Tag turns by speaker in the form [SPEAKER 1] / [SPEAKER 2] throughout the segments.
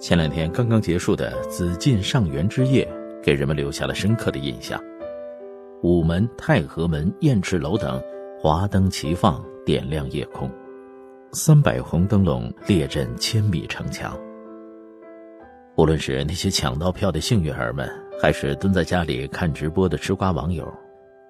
[SPEAKER 1] 前两天刚刚结束的紫禁上元之夜，给人们留下了深刻的印象。午门、太和门、雁翅楼等华灯齐放，点亮夜空，三百红灯笼列阵千米城墙。无论是那些抢到票的幸运儿们，还是蹲在家里看直播的吃瓜网友，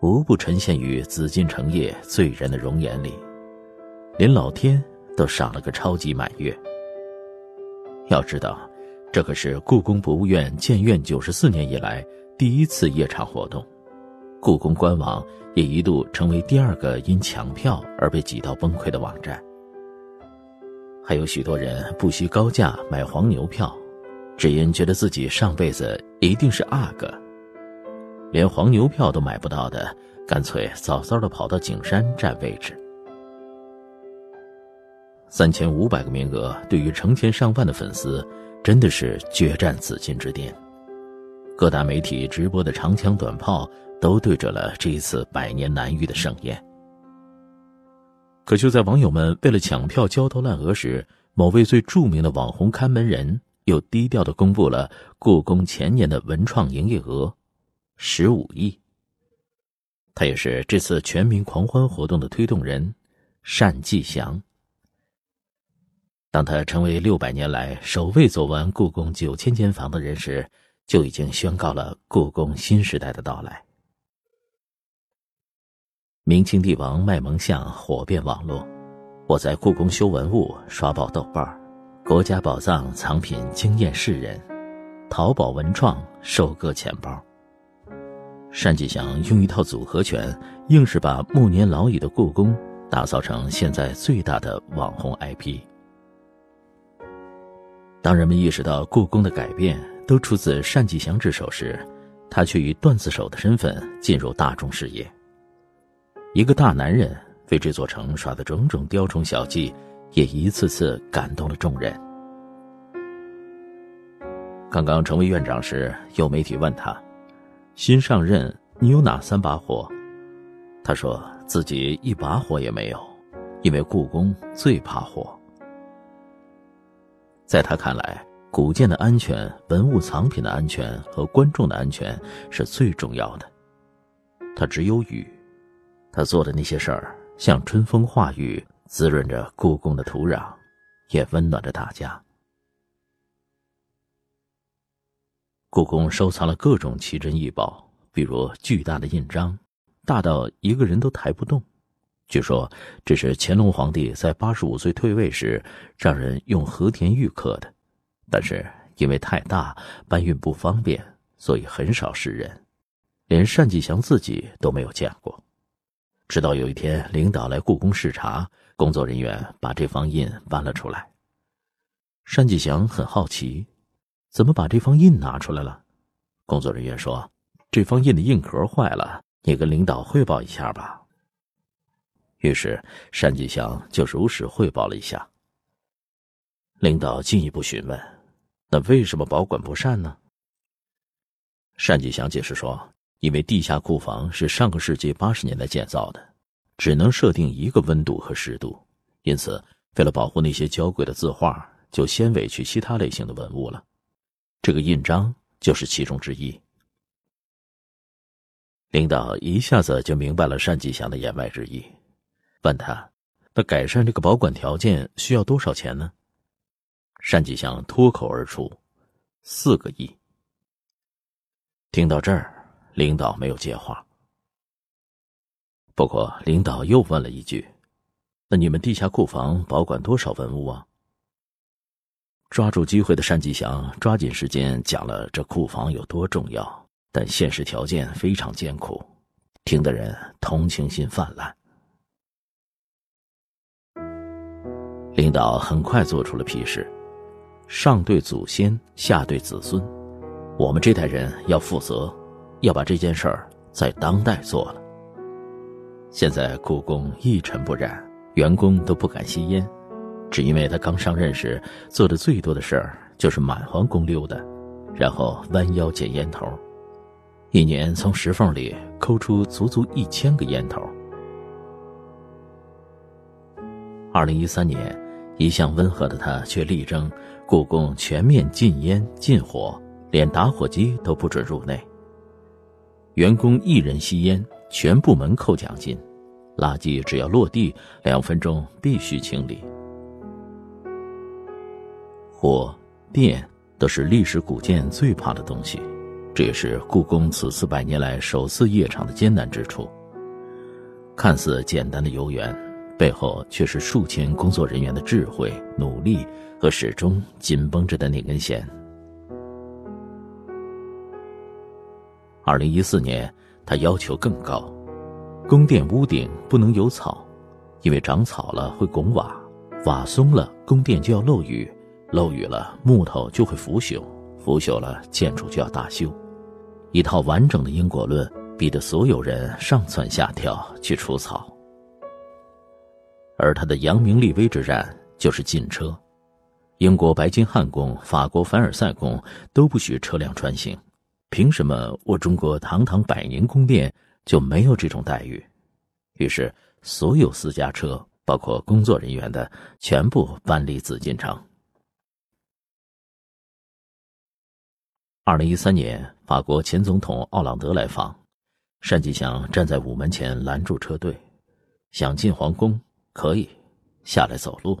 [SPEAKER 1] 无不沉陷于紫禁城夜醉人的容颜里，连老天都赏了个超级满月。要知道，这可是故宫博物院建院九十四年以来第一次夜场活动。故宫官网也一度成为第二个因抢票而被挤到崩溃的网站。还有许多人不惜高价买黄牛票，只因觉得自己上辈子一定是阿哥。连黄牛票都买不到的，干脆早早的跑到景山占位置。三千五百个名额，对于成千上万的粉丝，真的是决战紫禁之巅。各大媒体直播的长枪短炮，都对准了这一次百年难遇的盛宴。可就在网友们为了抢票焦头烂额时，某位最著名的网红看门人又低调的公布了故宫前年的文创营业额，十五亿。他也是这次全民狂欢活动的推动人，单霁翔。当他成为六百年来首位走完故宫九千间房的人时，就已经宣告了故宫新时代的到来。明清帝王卖萌像火遍网络，我在故宫修文物刷爆豆瓣国家宝藏藏品惊艳世人，淘宝文创收割钱包。单霁翔用一套组合拳，硬是把暮年老矣的故宫打造成现在最大的网红 IP。当人们意识到故宫的改变都出自单霁翔之手时，他却以段子手的身份进入大众视野。一个大男人为这座城耍的种种雕虫小技，也一次次感动了众人。刚刚成为院长时，有媒体问他：“新上任，你有哪三把火？”他说自己一把火也没有，因为故宫最怕火。在他看来，古建的安全、文物藏品的安全和观众的安全是最重要的。他只有雨，他做的那些事儿像春风化雨，滋润着故宫的土壤，也温暖着大家。故宫收藏了各种奇珍异宝，比如巨大的印章，大到一个人都抬不动。据说这是乾隆皇帝在八十五岁退位时让人用和田玉刻的，但是因为太大，搬运不方便，所以很少示人，连单霁翔自己都没有见过。直到有一天，领导来故宫视察，工作人员把这方印搬了出来。单霁翔很好奇，怎么把这方印拿出来了？工作人员说：“这方印的印壳坏了，你跟领导汇报一下吧。”于是，单霁翔就如实汇报了一下。领导进一步询问：“那为什么保管不善呢？”单霁翔解释说：“因为地下库房是上个世纪八十年代建造的，只能设定一个温度和湿度，因此为了保护那些娇贵的字画，就先委屈其他类型的文物了。这个印章就是其中之一。”领导一下子就明白了单霁翔的言外之意。问他，那改善这个保管条件需要多少钱呢？单霁翔脱口而出：“四个亿。”听到这儿，领导没有接话。不过，领导又问了一句：“那你们地下库房保管多少文物啊？”抓住机会的单霁翔抓紧时间讲了这库房有多重要，但现实条件非常艰苦，听的人同情心泛滥。领导很快做出了批示：上对祖先，下对子孙，我们这代人要负责，要把这件事儿在当代做了。现在故宫一尘不染，员工都不敢吸烟，只因为他刚上任时做的最多的事儿就是满皇宫溜达，然后弯腰捡烟头，一年从石缝里抠出足足一千个烟头。二零一三年。一向温和的他，却力争故宫全面禁烟禁火，连打火机都不准入内。员工一人吸烟，全部门扣奖金。垃圾只要落地，两分钟必须清理。火、电都是历史古建最怕的东西，这也是故宫此次百年来首次夜场的艰难之处。看似简单的游园，背后却是数千工作人员的智慧、努力和始终紧绷着的那根弦。二零一四年，他要求更高。宫殿屋顶不能有草，因为长草了会拱瓦，瓦松了宫殿就要漏雨，漏雨了木头就会腐朽，腐朽了建筑就要大修。一套完整的因果论，逼得所有人上蹿下跳去除草。而他的扬名立威之战就是禁车，英国白金汉宫、法国凡尔赛宫都不许车辆穿行，凭什么我中国堂堂百年宫殿？就没有这种待遇，于是所有私家车，包括工作人员的，全部搬离紫禁城。二零一三年，法国前总统奥朗德来访，单霁翔站在午门前拦住车队，想进皇宫可以下来走路。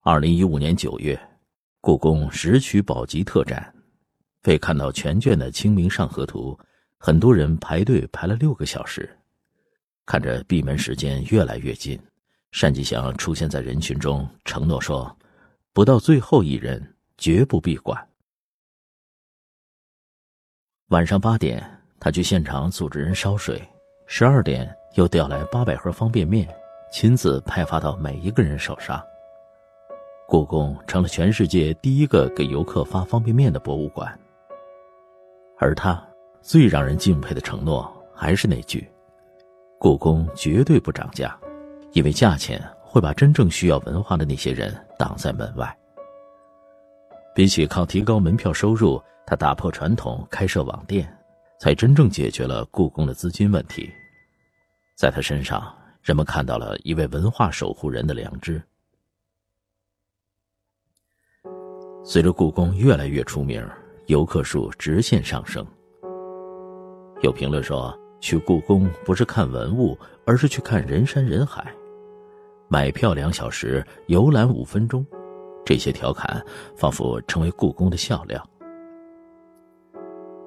[SPEAKER 1] 二零一五年九月，故宫石渠宝笈特展，为看到全卷的《清明上河图》。很多人排队排了六个小时，看着闭门时间越来越近，单霁翔出现在人群中，承诺说：“不到最后一人，绝不闭馆。”晚上八点，他去现场组织人烧水；十二点又调来八百盒方便面，亲自派发到每一个人手上。故宫成了全世界第一个给游客发方便面的博物馆，而他。最让人敬佩的承诺还是那句：“故宫绝对不涨价，因为价钱会把真正需要文化的那些人挡在门外。”比起靠提高门票收入，他打破传统开设网店，才真正解决了故宫的资金问题。在他身上，人们看到了一位文化守护人的良知。随着故宫越来越出名，游客数直线上升。有评论说，去故宫不是看文物，而是去看人山人海。买票两小时，游览五分钟，这些调侃仿佛成为故宫的笑料。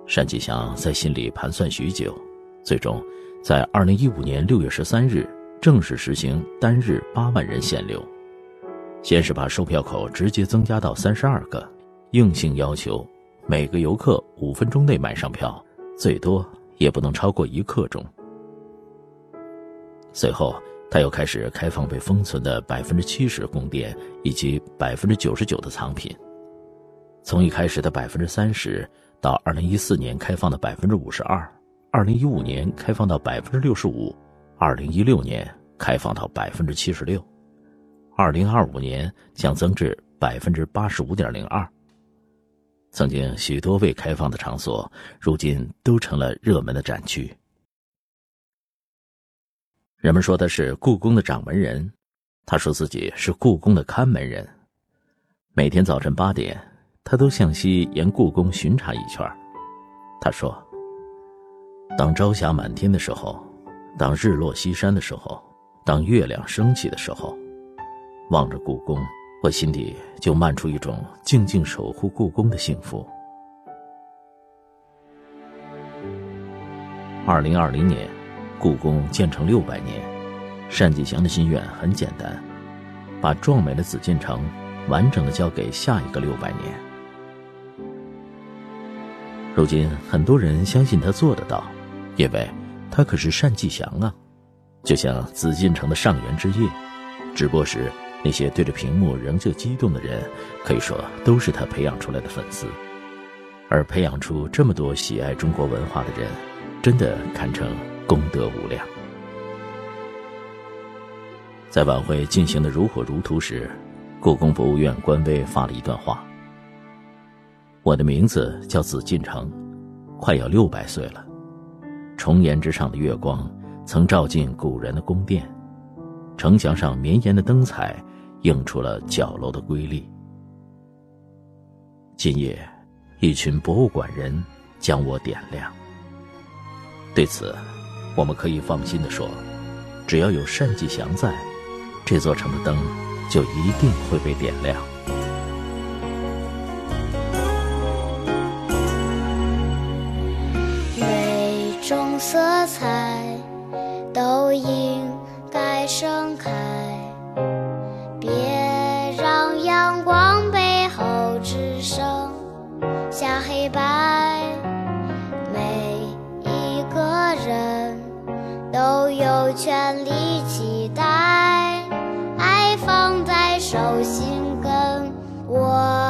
[SPEAKER 1] 单霁翔在心里盘算许久，最终在二零一五年六月十三日正式实行单日八万人限流。先是把售票口直接增加到三十二个，硬性要求每个游客五分钟内买上票，最多。也不能超过一刻钟。随后，他又开始开放被封存的百分之七十宫殿以及百分之九十九的藏品。从一开始的百分之三十，到二零一四年开放的百分之五十二，二零一五年开放到百分之六十五，二零一六年开放到百分之七十六，二零二五年将增至百分之八十五点零二。曾经许多未开放的场所，如今都成了热门的展区。人们说他是故宫的掌门人，他说自己是故宫的看门人。每天早晨八点，他都向西沿故宫巡查一圈。他说：“当朝霞满天的时候，当日落西山的时候，当月亮升起的时候，望着故宫。”我心底就漫出一种静静守护故宫的幸福。二零二零年，故宫建成六百年，单霁翔的心愿很简单，把壮美的紫禁城完整的交给下一个六百年。如今，很多人相信他做得到，因为他可是单霁翔啊，就像紫禁城的上元之夜，直播时。那些对着屏幕仍旧激动的人，可以说都是他培养出来的粉丝。而培养出这么多喜爱中国文化的人，真的堪称功德无量。在晚会进行的如火如荼时，故宫博物院官微发了一段话：“我的名字叫紫禁城，快要六百岁了。重檐之上的月光，曾照进古人的宫殿。城墙上绵延的灯彩。”映出了角楼的瑰丽。今夜，一群博物馆人将我点亮。对此，我们可以放心的说，只要有单霁翔在，这座城的灯就一定会被点亮。
[SPEAKER 2] 盛开，别让阳光背后只剩下黑白。每一个人都有权利期待，爱放在手心跟我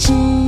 [SPEAKER 3] 都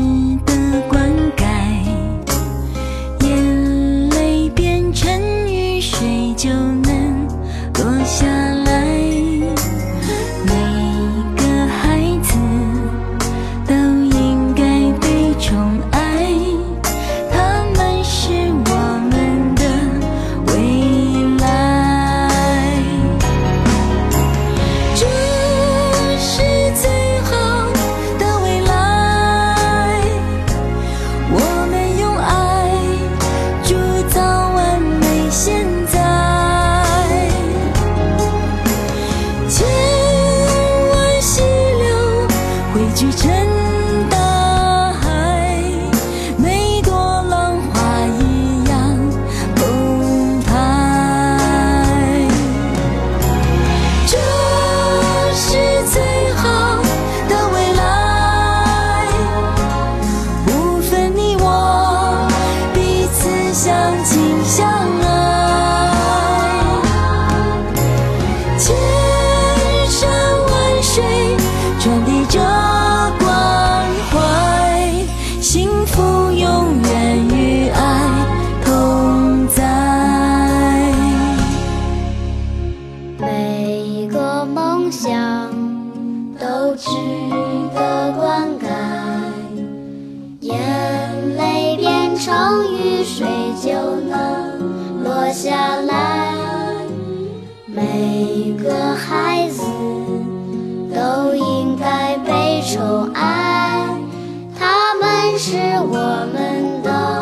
[SPEAKER 3] 是我们的